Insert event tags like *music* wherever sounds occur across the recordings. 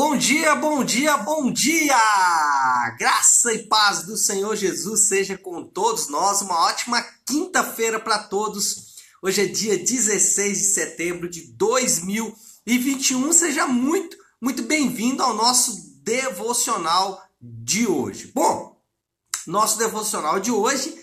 Bom dia, bom dia, bom dia! Graça e paz do Senhor Jesus seja com todos nós. Uma ótima quinta-feira para todos. Hoje é dia 16 de setembro de 2021. Seja muito, muito bem-vindo ao nosso devocional de hoje. Bom, nosso devocional de hoje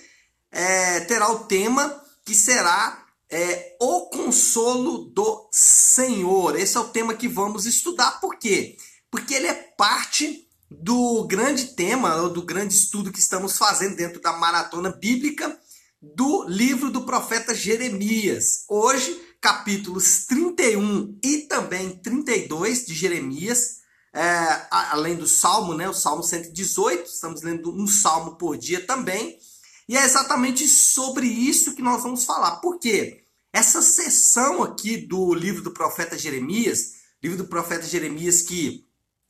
é, terá o tema que será é, o consolo do Senhor. Esse é o tema que vamos estudar. Por quê? Porque ele é parte do grande tema, do grande estudo que estamos fazendo dentro da maratona bíblica do livro do profeta Jeremias. Hoje, capítulos 31 e também 32 de Jeremias, é, além do Salmo, né, o Salmo 118, estamos lendo um salmo por dia também. E é exatamente sobre isso que nós vamos falar. Por quê? Essa sessão aqui do livro do profeta Jeremias, livro do profeta Jeremias que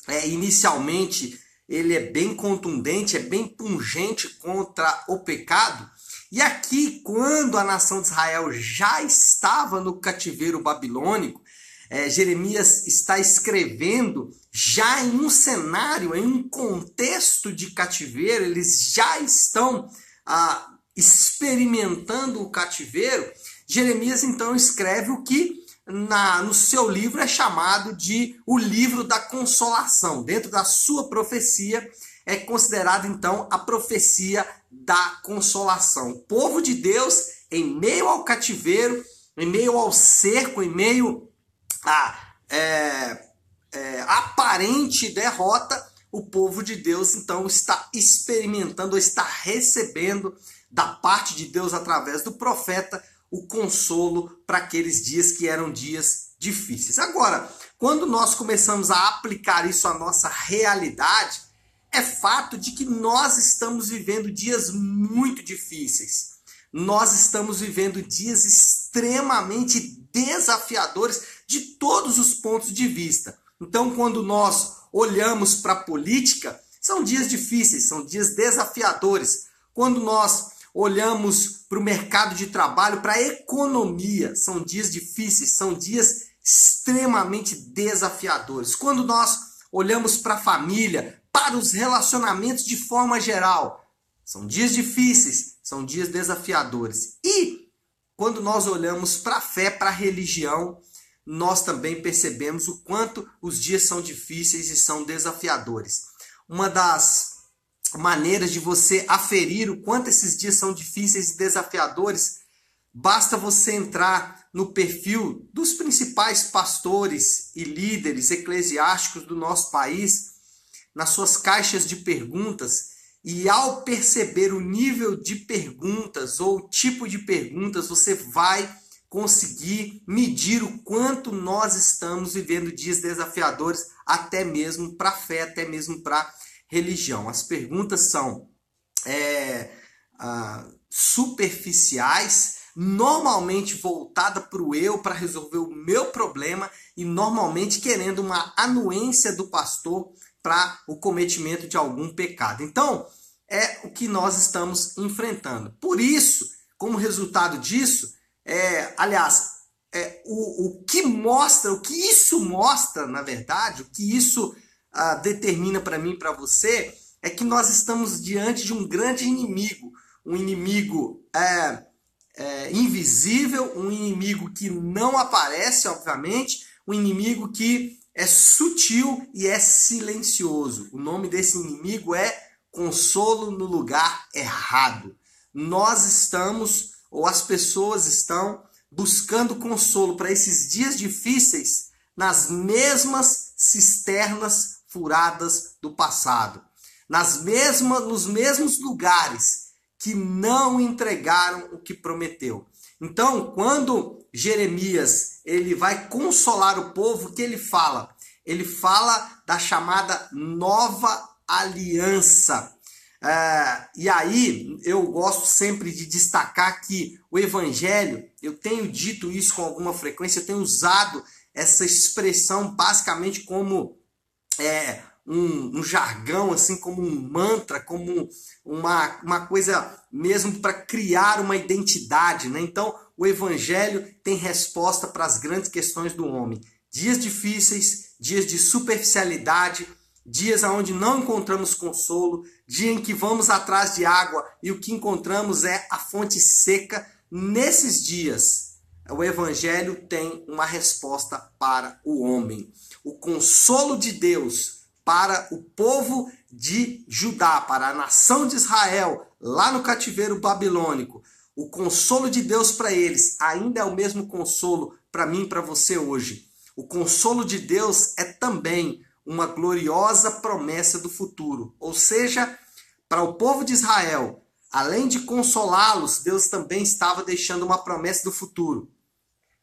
é, inicialmente ele é bem contundente, é bem pungente contra o pecado. E aqui, quando a nação de Israel já estava no cativeiro babilônico, é, Jeremias está escrevendo já em um cenário, em um contexto de cativeiro, eles já estão ah, experimentando o cativeiro, Jeremias então escreve o que na, no seu livro é chamado de o livro da consolação. Dentro da sua profecia é considerado então a profecia da consolação. O povo de Deus, em meio ao cativeiro, em meio ao cerco, em meio à é, é, aparente derrota, o povo de Deus então está experimentando, está recebendo da parte de Deus através do profeta o consolo para aqueles dias que eram dias difíceis. Agora, quando nós começamos a aplicar isso à nossa realidade, é fato de que nós estamos vivendo dias muito difíceis. Nós estamos vivendo dias extremamente desafiadores de todos os pontos de vista. Então, quando nós olhamos para a política, são dias difíceis, são dias desafiadores. Quando nós olhamos para o mercado de trabalho, para a economia, são dias difíceis, são dias extremamente desafiadores. Quando nós olhamos para a família, para os relacionamentos de forma geral, são dias difíceis, são dias desafiadores. E quando nós olhamos para a fé, para a religião, nós também percebemos o quanto os dias são difíceis e são desafiadores. Uma das maneiras de você aferir o quanto esses dias são difíceis e desafiadores, basta você entrar no perfil dos principais pastores e líderes eclesiásticos do nosso país, nas suas caixas de perguntas, e ao perceber o nível de perguntas ou tipo de perguntas, você vai conseguir medir o quanto nós estamos vivendo dias desafiadores, até mesmo para a fé, até mesmo para religião. As perguntas são é, ah, superficiais, normalmente voltada para o eu, para resolver o meu problema e normalmente querendo uma anuência do pastor para o cometimento de algum pecado. Então, é o que nós estamos enfrentando. Por isso, como resultado disso, é, aliás, é, o, o que mostra, o que isso mostra, na verdade, o que isso ah, determina para mim e para você, é que nós estamos diante de um grande inimigo, um inimigo é, é, invisível, um inimigo que não aparece, obviamente, um inimigo que é sutil e é silencioso. O nome desse inimigo é consolo no lugar errado. Nós estamos ou as pessoas estão buscando consolo para esses dias difíceis nas mesmas cisternas furadas do passado, nas mesmas, nos mesmos lugares que não entregaram o que prometeu. Então, quando Jeremias ele vai consolar o povo, o que ele fala? Ele fala da chamada nova aliança. É, e aí eu gosto sempre de destacar que o Evangelho, eu tenho dito isso com alguma frequência, eu tenho usado essa expressão basicamente como é, um, um, jargão, assim como um mantra, como uma, uma coisa mesmo para criar uma identidade. Né? Então o Evangelho tem resposta para as grandes questões do homem. Dias difíceis, dias de superficialidade, dias onde não encontramos consolo, dia em que vamos atrás de água e o que encontramos é a fonte seca. Nesses dias, o evangelho tem uma resposta para o homem. O consolo de Deus para o povo de Judá, para a nação de Israel, lá no cativeiro babilônico. O consolo de Deus para eles ainda é o mesmo consolo para mim e para você hoje. O consolo de Deus é também uma gloriosa promessa do futuro. Ou seja, para o povo de Israel, além de consolá-los, Deus também estava deixando uma promessa do futuro.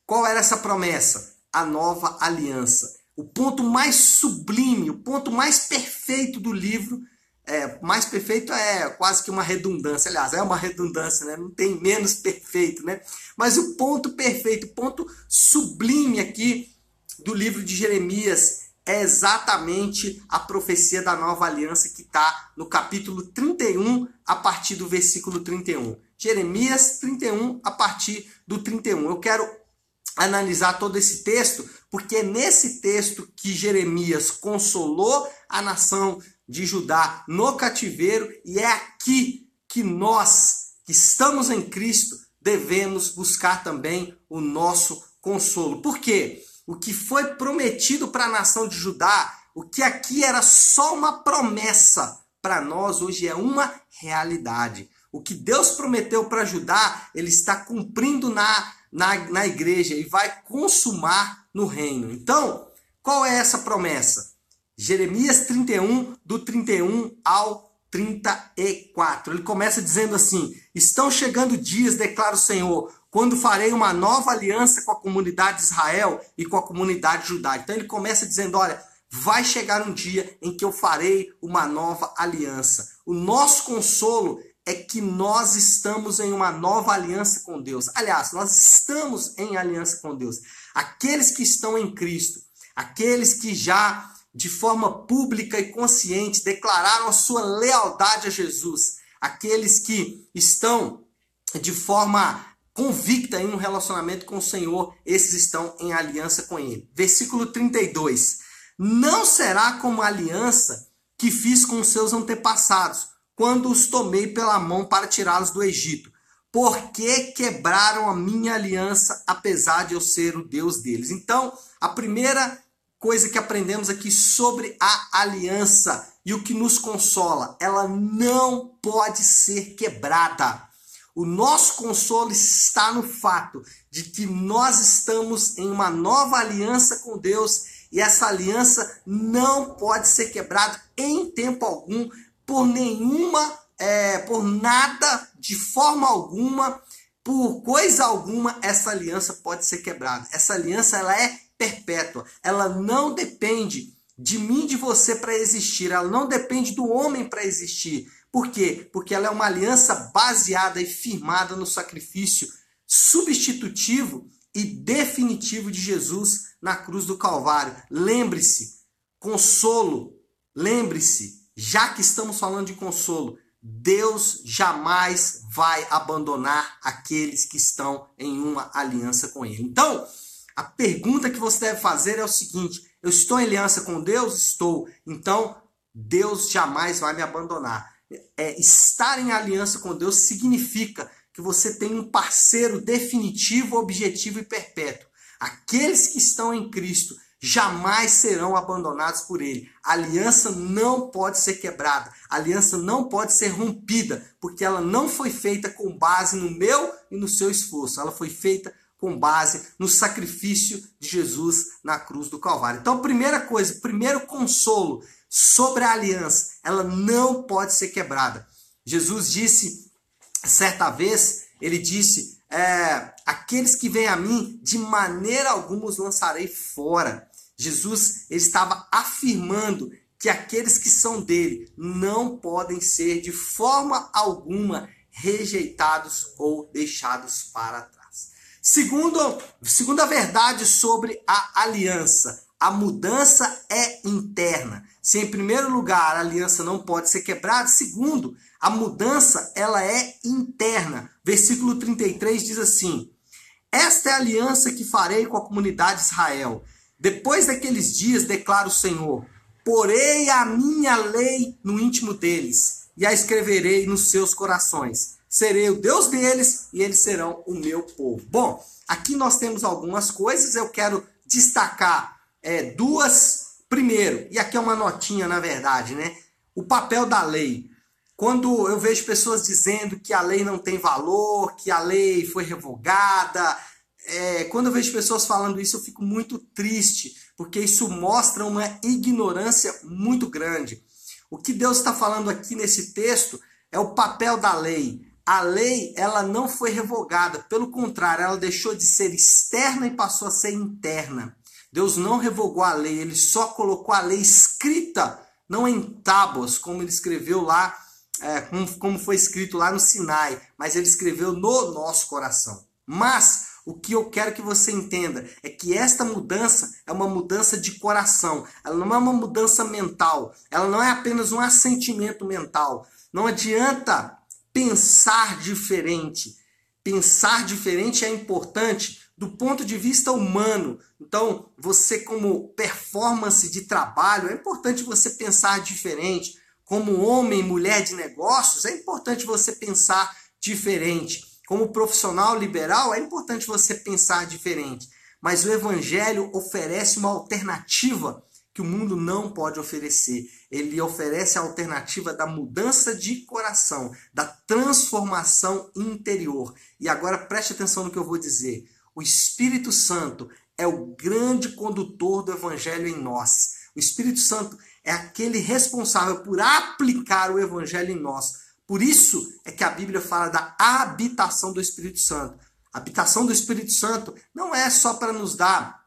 Qual era essa promessa? A nova aliança. O ponto mais sublime, o ponto mais perfeito do livro é, mais perfeito é quase que uma redundância. Aliás, é uma redundância, né? Não tem menos perfeito, né? Mas o ponto perfeito, o ponto sublime aqui do livro de Jeremias é exatamente a profecia da nova aliança que está no capítulo 31, a partir do versículo 31. Jeremias 31, a partir do 31. Eu quero analisar todo esse texto, porque é nesse texto que Jeremias consolou a nação de Judá no cativeiro, e é aqui que nós, que estamos em Cristo, devemos buscar também o nosso consolo. Por quê? O que foi prometido para a nação de Judá, o que aqui era só uma promessa, para nós hoje é uma realidade. O que Deus prometeu para Judá, ele está cumprindo na, na, na igreja e vai consumar no reino. Então, qual é essa promessa? Jeremias 31, do 31 ao 34. Ele começa dizendo assim: Estão chegando dias, declara o Senhor, quando farei uma nova aliança com a comunidade de Israel e com a comunidade judaica. Então ele começa dizendo: Olha, vai chegar um dia em que eu farei uma nova aliança. O nosso consolo é que nós estamos em uma nova aliança com Deus. Aliás, nós estamos em aliança com Deus. Aqueles que estão em Cristo, aqueles que já de forma pública e consciente, declararam a sua lealdade a Jesus. Aqueles que estão de forma convicta em um relacionamento com o Senhor, esses estão em aliança com Ele. Versículo 32. Não será como a aliança que fiz com seus antepassados, quando os tomei pela mão para tirá-los do Egito. Porque quebraram a minha aliança, apesar de eu ser o Deus deles. Então, a primeira coisa que aprendemos aqui sobre a aliança e o que nos consola. Ela não pode ser quebrada. O nosso consolo está no fato de que nós estamos em uma nova aliança com Deus e essa aliança não pode ser quebrada em tempo algum por nenhuma, é, por nada, de forma alguma, por coisa alguma, essa aliança pode ser quebrada. Essa aliança ela é perpétua. Ela não depende de mim, de você para existir. Ela não depende do homem para existir. Por quê? Porque ela é uma aliança baseada e firmada no sacrifício substitutivo e definitivo de Jesus na cruz do Calvário. Lembre-se, consolo, lembre-se, já que estamos falando de consolo, Deus jamais vai abandonar aqueles que estão em uma aliança com Ele. Então, a pergunta que você deve fazer é o seguinte: eu estou em aliança com Deus? Estou. Então, Deus jamais vai me abandonar. É, estar em aliança com Deus significa que você tem um parceiro definitivo, objetivo e perpétuo. Aqueles que estão em Cristo jamais serão abandonados por Ele. A aliança não pode ser quebrada, a aliança não pode ser rompida, porque ela não foi feita com base no meu e no seu esforço, ela foi feita com base no sacrifício de Jesus na cruz do Calvário. Então, primeira coisa, primeiro consolo sobre a aliança, ela não pode ser quebrada. Jesus disse, certa vez, ele disse: é, aqueles que vêm a mim, de maneira alguma os lançarei fora. Jesus ele estava afirmando que aqueles que são dele não podem ser de forma alguma rejeitados ou deixados para trás. Segundo, segunda verdade sobre a aliança, a mudança é interna. Se em primeiro lugar a aliança não pode ser quebrada, segundo, a mudança ela é interna. Versículo 33 diz assim: Esta é a aliança que farei com a comunidade de Israel. Depois daqueles dias, declara o Senhor, porei a minha lei no íntimo deles e a escreverei nos seus corações. Serei o Deus deles e eles serão o meu povo. Bom, aqui nós temos algumas coisas, eu quero destacar é, duas. Primeiro, e aqui é uma notinha na verdade, né? O papel da lei. Quando eu vejo pessoas dizendo que a lei não tem valor, que a lei foi revogada, é, quando eu vejo pessoas falando isso, eu fico muito triste, porque isso mostra uma ignorância muito grande. O que Deus está falando aqui nesse texto é o papel da lei. A lei, ela não foi revogada, pelo contrário, ela deixou de ser externa e passou a ser interna. Deus não revogou a lei, ele só colocou a lei escrita, não em tábuas, como ele escreveu lá, é, como foi escrito lá no Sinai, mas ele escreveu no nosso coração. Mas o que eu quero que você entenda é que esta mudança é uma mudança de coração, ela não é uma mudança mental, ela não é apenas um assentimento mental. Não adianta pensar diferente. Pensar diferente é importante do ponto de vista humano. Então, você, como performance de trabalho, é importante você pensar diferente. Como homem e mulher de negócios, é importante você pensar diferente. Como profissional liberal, é importante você pensar diferente. Mas o Evangelho oferece uma alternativa que o mundo não pode oferecer. Ele oferece a alternativa da mudança de coração, da transformação interior. E agora preste atenção no que eu vou dizer. O Espírito Santo é o grande condutor do Evangelho em nós. O Espírito Santo é aquele responsável por aplicar o Evangelho em nós. Por isso é que a Bíblia fala da habitação do Espírito Santo. A habitação do Espírito Santo não é só para nos dar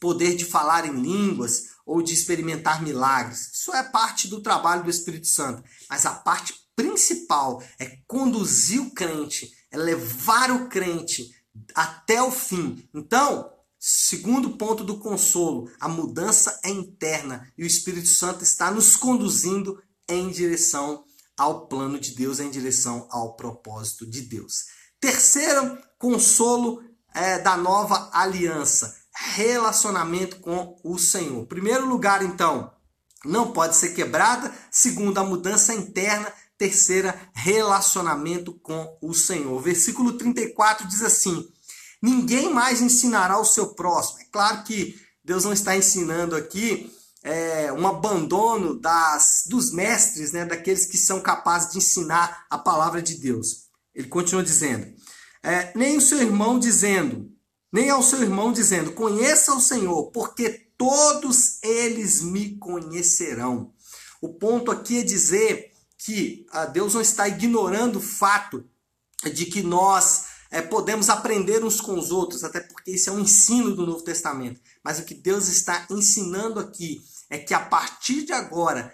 poder de falar em línguas ou de experimentar milagres. Isso é parte do trabalho do Espírito Santo. Mas a parte principal é conduzir o crente, é levar o crente até o fim. Então, segundo ponto do consolo, a mudança é interna e o Espírito Santo está nos conduzindo em direção ao plano de Deus, em direção ao propósito de Deus. Terceiro consolo é, da nova aliança, relacionamento com o Senhor. Primeiro lugar, então, não pode ser quebrada. Segundo, a mudança interna. Terceira, relacionamento com o Senhor. Versículo 34 diz assim: Ninguém mais ensinará o seu próximo. É claro que Deus não está ensinando aqui é, um abandono das, dos mestres, né, daqueles que são capazes de ensinar a palavra de Deus. Ele continua dizendo: é, nem o seu irmão dizendo, nem ao seu irmão dizendo, conheça o Senhor, porque todos eles me conhecerão. O ponto aqui é dizer que ah, Deus não está ignorando o fato de que nós é, podemos aprender uns com os outros, até porque isso é um ensino do Novo Testamento. Mas o que Deus está ensinando aqui é que a partir de agora,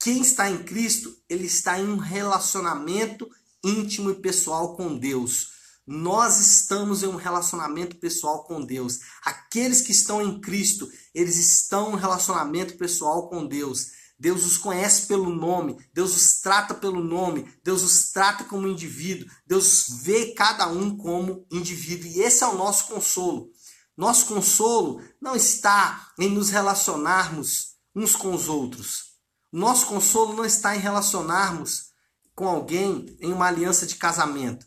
quem está em Cristo, ele está em um relacionamento íntimo e pessoal com Deus. Nós estamos em um relacionamento pessoal com Deus. Aqueles que estão em Cristo, eles estão em um relacionamento pessoal com Deus. Deus os conhece pelo nome, Deus os trata pelo nome, Deus os trata como indivíduo, Deus vê cada um como indivíduo. E esse é o nosso consolo. Nosso consolo não está em nos relacionarmos uns com os outros. Nosso consolo não está em relacionarmos com alguém em uma aliança de casamento.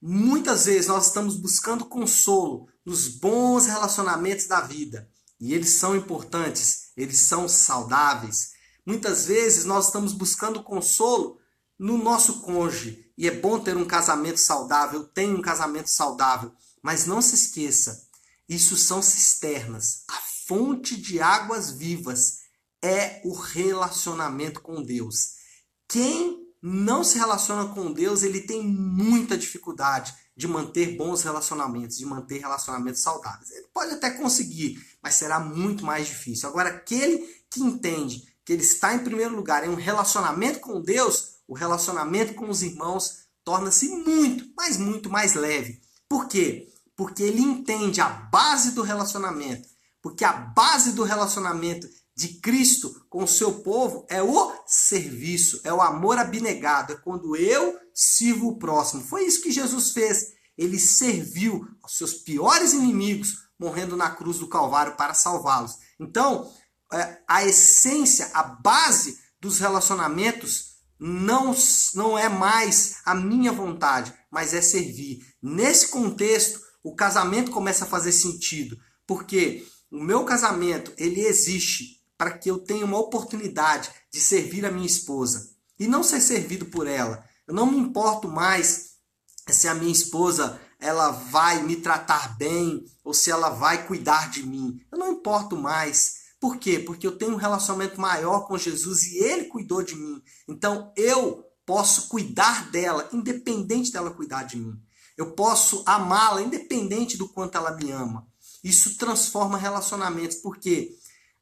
Muitas vezes nós estamos buscando consolo nos bons relacionamentos da vida. E eles são importantes, eles são saudáveis. Muitas vezes nós estamos buscando consolo no nosso cônjuge. E é bom ter um casamento saudável, tem um casamento saudável. Mas não se esqueça, isso são cisternas. A fonte de águas vivas é o relacionamento com Deus. Quem não se relaciona com Deus, ele tem muita dificuldade de manter bons relacionamentos, de manter relacionamentos saudáveis. Ele pode até conseguir, mas será muito mais difícil. Agora, aquele que entende que ele está em primeiro lugar em um relacionamento com Deus, o relacionamento com os irmãos torna-se muito, mas muito mais leve. Por quê? porque ele entende a base do relacionamento. Porque a base do relacionamento de Cristo com o seu povo é o serviço, é o amor abnegado, é quando eu sirvo o próximo. Foi isso que Jesus fez. Ele serviu aos seus piores inimigos morrendo na cruz do Calvário para salvá-los. Então, a essência, a base dos relacionamentos não, não é mais a minha vontade, mas é servir. Nesse contexto, o casamento começa a fazer sentido, porque o meu casamento ele existe para que eu tenha uma oportunidade de servir a minha esposa e não ser servido por ela. Eu não me importo mais se a minha esposa ela vai me tratar bem ou se ela vai cuidar de mim. Eu não importo mais. Por quê? Porque eu tenho um relacionamento maior com Jesus e ele cuidou de mim. Então eu posso cuidar dela, independente dela cuidar de mim. Eu posso amá-la, independente do quanto ela me ama. Isso transforma relacionamentos, porque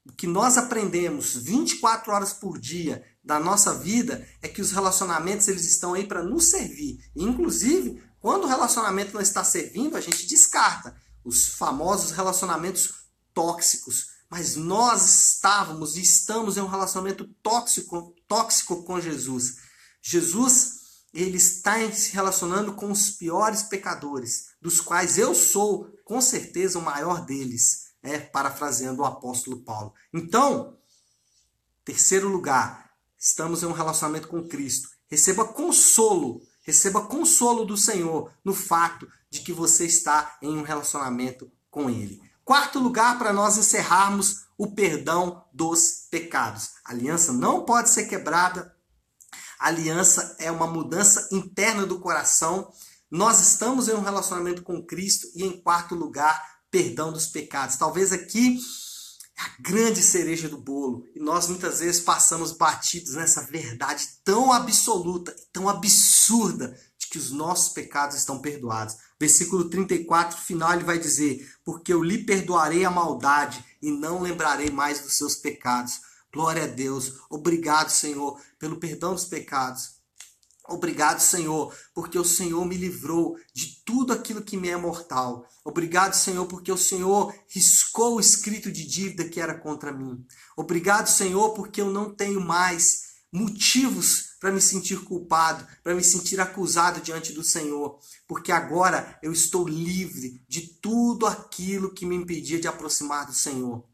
o que nós aprendemos 24 horas por dia da nossa vida é que os relacionamentos eles estão aí para nos servir. Inclusive, quando o relacionamento não está servindo, a gente descarta os famosos relacionamentos tóxicos. Mas nós estávamos e estamos em um relacionamento tóxico, tóxico com Jesus. Jesus, ele está se relacionando com os piores pecadores, dos quais eu sou, com certeza, o maior deles, é, parafraseando o apóstolo Paulo. Então, terceiro lugar, estamos em um relacionamento com Cristo. Receba consolo, receba consolo do Senhor no fato de que você está em um relacionamento com Ele. Quarto lugar, para nós encerrarmos o perdão dos pecados. A aliança não pode ser quebrada. A aliança é uma mudança interna do coração. Nós estamos em um relacionamento com Cristo e em quarto lugar, perdão dos pecados. Talvez aqui é a grande cereja do bolo. E nós muitas vezes passamos batidos nessa verdade tão absoluta, tão absurda, de que os nossos pecados estão perdoados. Versículo 34, final, ele vai dizer: Porque eu lhe perdoarei a maldade e não lembrarei mais dos seus pecados. Glória a Deus. Obrigado, Senhor, pelo perdão dos pecados. Obrigado, Senhor, porque o Senhor me livrou de tudo aquilo que me é mortal. Obrigado, Senhor, porque o Senhor riscou o escrito de dívida que era contra mim. Obrigado, Senhor, porque eu não tenho mais motivos para me sentir culpado, para me sentir acusado diante do Senhor, porque agora eu estou livre de tudo aquilo que me impedia de aproximar do Senhor.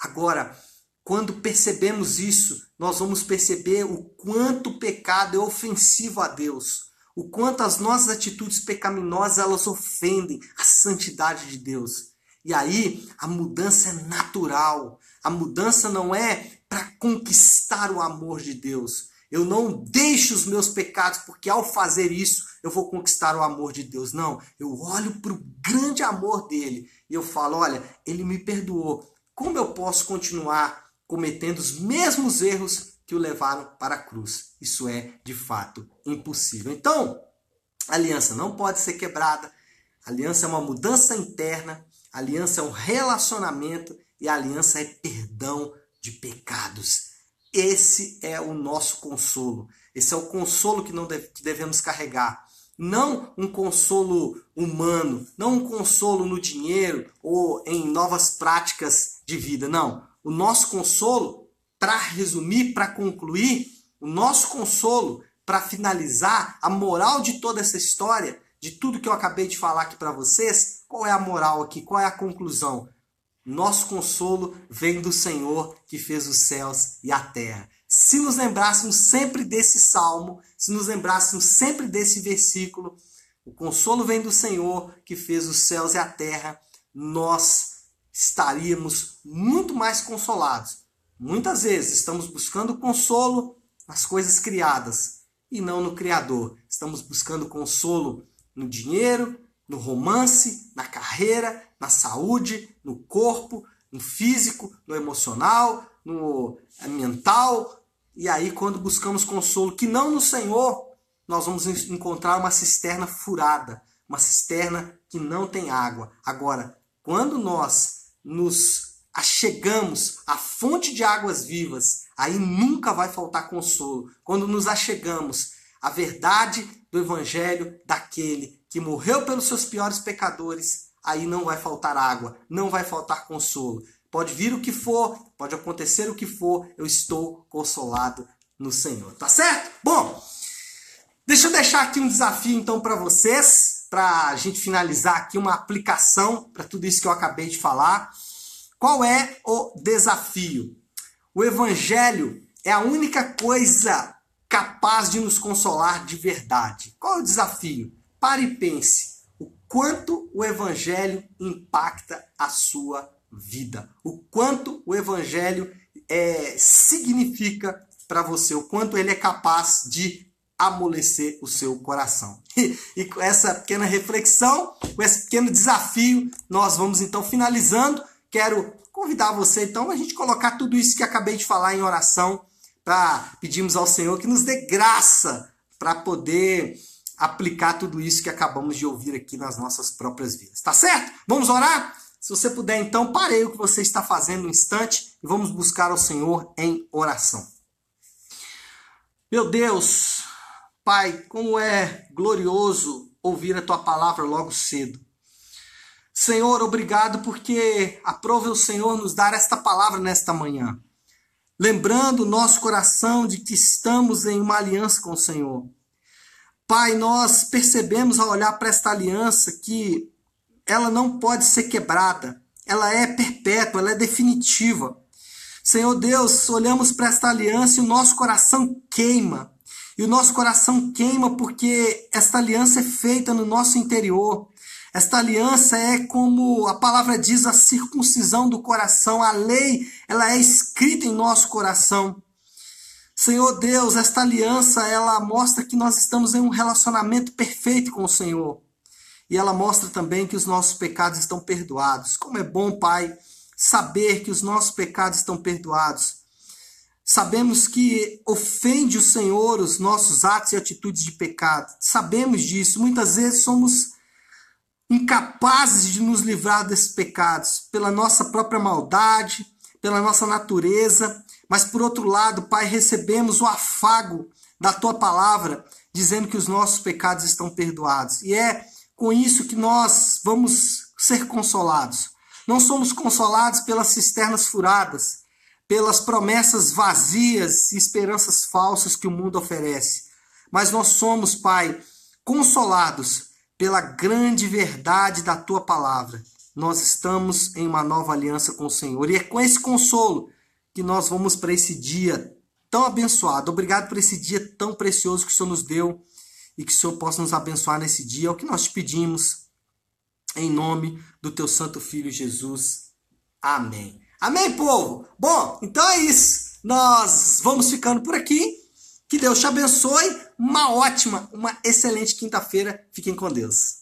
Agora, quando percebemos isso, nós vamos perceber o quanto o pecado é ofensivo a Deus, o quanto as nossas atitudes pecaminosas elas ofendem a santidade de Deus. E aí a mudança é natural. A mudança não é para conquistar o amor de Deus. Eu não deixo os meus pecados, porque ao fazer isso eu vou conquistar o amor de Deus. Não, eu olho para o grande amor dele e eu falo: olha, ele me perdoou. Como eu posso continuar cometendo os mesmos erros que o levaram para a cruz. Isso é, de fato, impossível. Então, a aliança não pode ser quebrada. A aliança é uma mudança interna, aliança é um relacionamento e aliança é perdão de pecados. Esse é o nosso consolo. Esse é o consolo que não devemos carregar. Não um consolo humano, não um consolo no dinheiro ou em novas práticas de vida. Não o nosso consolo, para resumir, para concluir, o nosso consolo, para finalizar, a moral de toda essa história, de tudo que eu acabei de falar aqui para vocês, qual é a moral aqui? Qual é a conclusão? Nosso consolo vem do Senhor que fez os céus e a terra. Se nos lembrássemos sempre desse salmo, se nos lembrássemos sempre desse versículo, o consolo vem do Senhor que fez os céus e a terra, nós estaríamos muito mais consolados. Muitas vezes estamos buscando consolo nas coisas criadas e não no Criador. Estamos buscando consolo no dinheiro, no romance, na carreira, na saúde, no corpo, no físico, no emocional, no mental. E aí, quando buscamos consolo que não no Senhor, nós vamos encontrar uma cisterna furada, uma cisterna que não tem água. Agora, quando nós nos achegamos à fonte de águas vivas, aí nunca vai faltar consolo. Quando nos achegamos à verdade do evangelho daquele que morreu pelos seus piores pecadores, aí não vai faltar água, não vai faltar consolo. Pode vir o que for, pode acontecer o que for, eu estou consolado no Senhor. Tá certo? Bom, deixa eu deixar aqui um desafio então para vocês. para a gente finalizar aqui, uma aplicação para tudo isso que eu acabei de falar. Qual é o desafio? O Evangelho é a única coisa capaz de nos consolar de verdade. Qual é o desafio? Pare e pense o quanto o Evangelho impacta a sua vida, o quanto o Evangelho é, significa para você, o quanto ele é capaz de amolecer o seu coração. *laughs* E, e, com essa pequena reflexão, com esse pequeno desafio, nós vamos então finalizando. Quero convidar você então a gente colocar tudo isso que acabei de falar em oração para pedirmos ao Senhor que nos dê graça para poder aplicar tudo isso que acabamos de ouvir aqui nas nossas próprias vidas. Tá certo? Vamos orar? Se você puder, então, pare o que você está fazendo um instante e vamos buscar ao Senhor em oração. Meu Deus, Pai, como é glorioso ouvir a tua palavra logo cedo. Senhor, obrigado porque aprove o Senhor nos dar esta palavra nesta manhã. Lembrando o nosso coração de que estamos em uma aliança com o Senhor. Pai, nós percebemos ao olhar para esta aliança que ela não pode ser quebrada, ela é perpétua, ela é definitiva. Senhor Deus, olhamos para esta aliança e o nosso coração queima. E o nosso coração queima porque esta aliança é feita no nosso interior. Esta aliança é como a palavra diz, a circuncisão do coração. A lei, ela é escrita em nosso coração. Senhor Deus, esta aliança, ela mostra que nós estamos em um relacionamento perfeito com o Senhor. E ela mostra também que os nossos pecados estão perdoados. Como é bom, Pai, saber que os nossos pecados estão perdoados. Sabemos que ofende o Senhor os nossos atos e atitudes de pecado. Sabemos disso. Muitas vezes somos incapazes de nos livrar desses pecados pela nossa própria maldade, pela nossa natureza, mas por outro lado, Pai, recebemos o afago da tua palavra dizendo que os nossos pecados estão perdoados. E é com isso que nós vamos ser consolados. Não somos consolados pelas cisternas furadas, pelas promessas vazias e esperanças falsas que o mundo oferece, mas nós somos, Pai, consolados pela grande verdade da tua palavra. Nós estamos em uma nova aliança com o Senhor e é com esse consolo que nós vamos para esse dia tão abençoado. Obrigado por esse dia tão precioso que o Senhor nos deu e que o Senhor possa nos abençoar nesse dia. É o que nós te pedimos, em nome do teu santo filho Jesus. Amém. Amém, povo? Bom, então é isso. Nós vamos ficando por aqui. Que Deus te abençoe. Uma ótima, uma excelente quinta-feira. Fiquem com Deus.